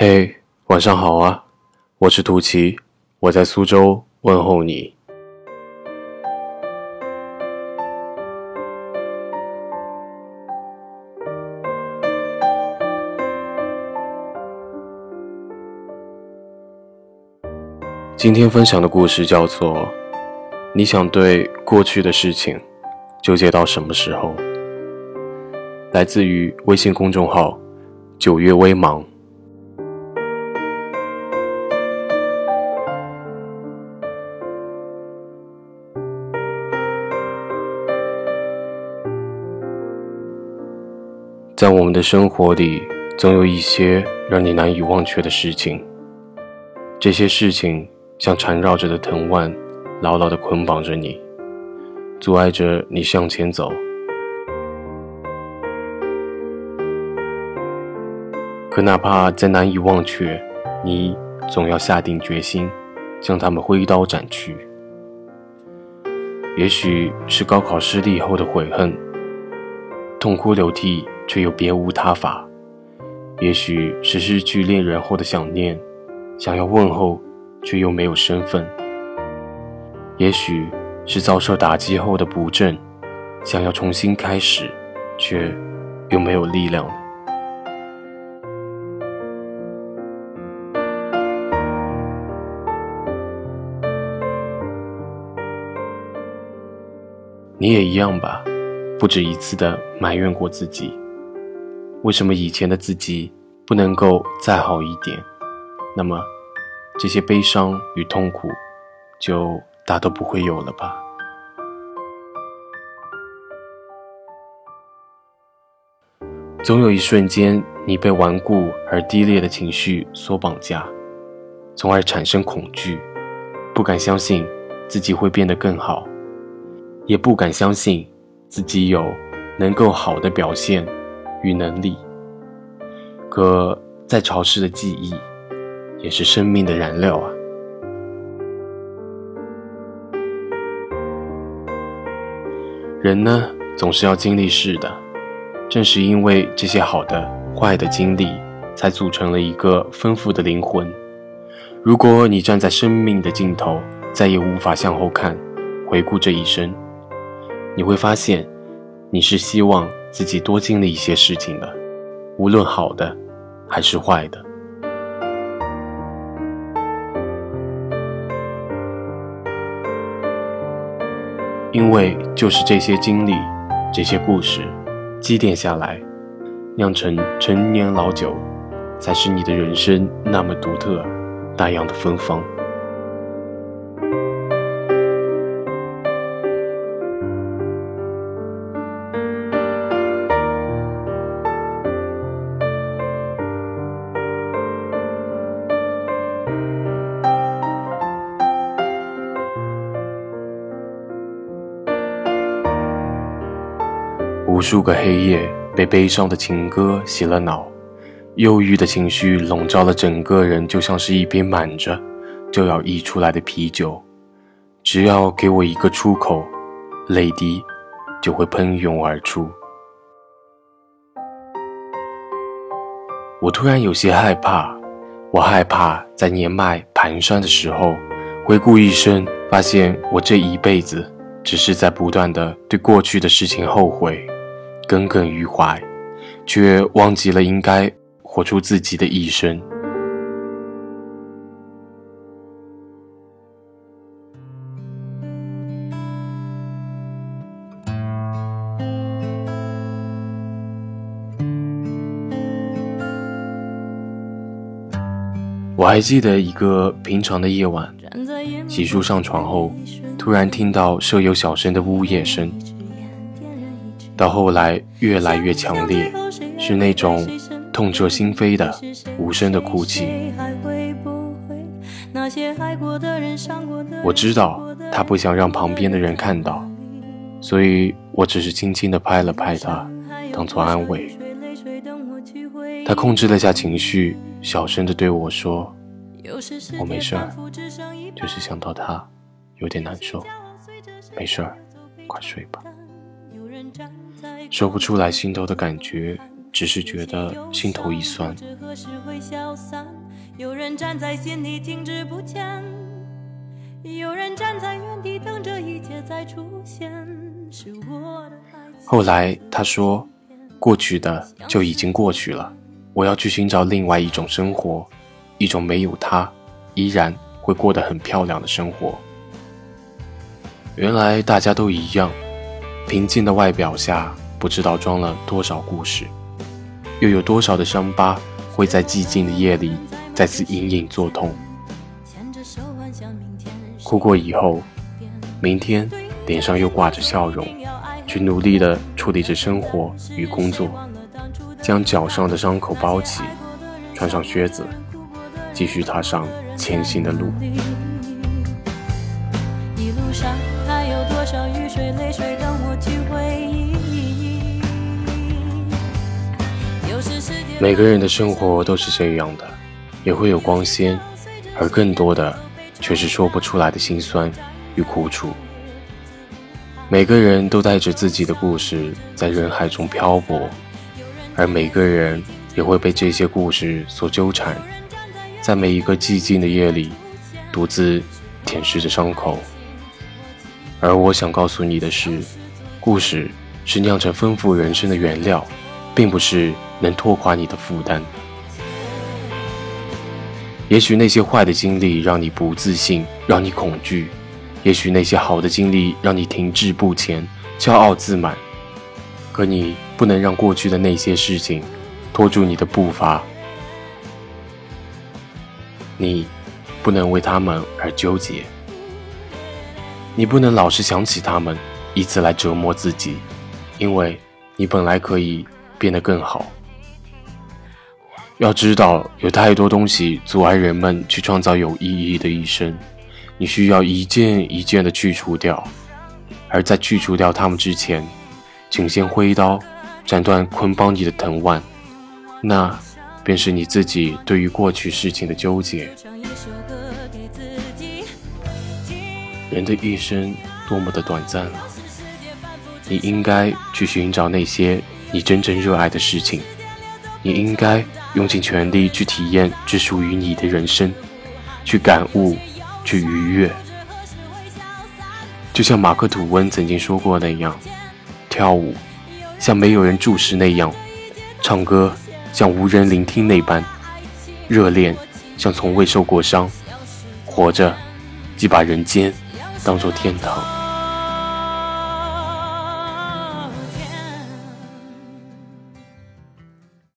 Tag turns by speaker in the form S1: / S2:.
S1: 嘿，晚上好啊！我是图奇，我在苏州问候你。今天分享的故事叫做《你想对过去的事情纠结到什么时候》，来自于微信公众号“九月微芒”。在我们的生活里，总有一些让你难以忘却的事情。这些事情像缠绕着的藤蔓，牢牢地捆绑着你，阻碍着你向前走。可哪怕再难以忘却，你总要下定决心，将它们挥刀斩去。也许是高考失利后的悔恨，痛哭流涕。却又别无他法，也许是失去恋人后的想念，想要问候，却又没有身份；也许是遭受打击后的不振，想要重新开始，却又没有力量。你也一样吧，不止一次的埋怨过自己。为什么以前的自己不能够再好一点？那么，这些悲伤与痛苦就大都不会有了吧？总有一瞬间，你被顽固而低劣的情绪所绑架，从而产生恐惧，不敢相信自己会变得更好，也不敢相信自己有能够好的表现。与能力，可再潮湿的记忆，也是生命的燃料啊！人呢，总是要经历事的，正是因为这些好的、坏的经历，才组成了一个丰富的灵魂。如果你站在生命的尽头，再也无法向后看，回顾这一生，你会发现，你是希望。自己多经历一些事情的，无论好的还是坏的，因为就是这些经历、这些故事积淀下来，酿成陈年老酒，才使你的人生那么独特，那样的芬芳。无数个黑夜被悲伤的情歌洗了脑，忧郁的情绪笼罩了整个人，就像是一瓶满着就要溢出来的啤酒。只要给我一个出口，泪滴就会喷涌而出。我突然有些害怕，我害怕在年迈蹒跚的时候，回顾一生，发现我这一辈子只是在不断的对过去的事情后悔。耿耿于怀，却忘记了应该活出自己的一生。我还记得一个平常的夜晚，洗漱上床后，突然听到舍友小声的呜咽声。到后来越来越强烈，是那种痛彻心扉的无声的哭泣。我知道他不想让旁边的人看到，所以我只是轻轻地拍了拍他，当做安慰。他控制了下情绪，小声地对我说：“我没事儿，就是想到他，有点难受。没事儿，快睡吧。”说不出来心头的感觉，只是觉得心头一酸。
S2: 有人站在心里停滞不前，有人站在原地等着一切再出现。
S1: 后来他说：“过去的就已经过去了，我要去寻找另外一种生活，一种没有他依然会过得很漂亮的生活。”原来大家都一样，平静的外表下不知道装了多少故事，又有多少的伤疤会在寂静的夜里再次隐隐作痛。哭过以后，明天脸上又挂着笑容，去努力的处理着生活与工作，将脚上的伤口包起，穿上靴子，继续踏上前行的路。一路上。每个人的生活都是这样的，也会有光鲜，而更多的却是说不出来的心酸与苦楚。每个人都带着自己的故事在人海中漂泊，而每个人也会被这些故事所纠缠，在每一个寂静的夜里，独自舔舐着伤口。而我想告诉你的是，故事是酿成丰富人生的原料，并不是能拖垮你的负担。也许那些坏的经历让你不自信，让你恐惧；也许那些好的经历让你停滞不前，骄傲自满。可你不能让过去的那些事情拖住你的步伐，你不能为他们而纠结。你不能老是想起他们，以此来折磨自己，因为你本来可以变得更好。要知道，有太多东西阻碍人们去创造有意义的一生，你需要一件一件的去除掉。而在去除掉他们之前，请先挥刀斩断捆绑你的藤蔓，那便是你自己对于过去事情的纠结。人的一生多么的短暂啊！你应该去寻找那些你真正热爱的事情，你应该用尽全力去体验只属于你的人生，去感悟，去愉悦。就像马克吐温曾经说过那样，跳舞像没有人注视那样，唱歌像无人聆听那般，热恋像从未受过伤，活着即把人间。当做天堂。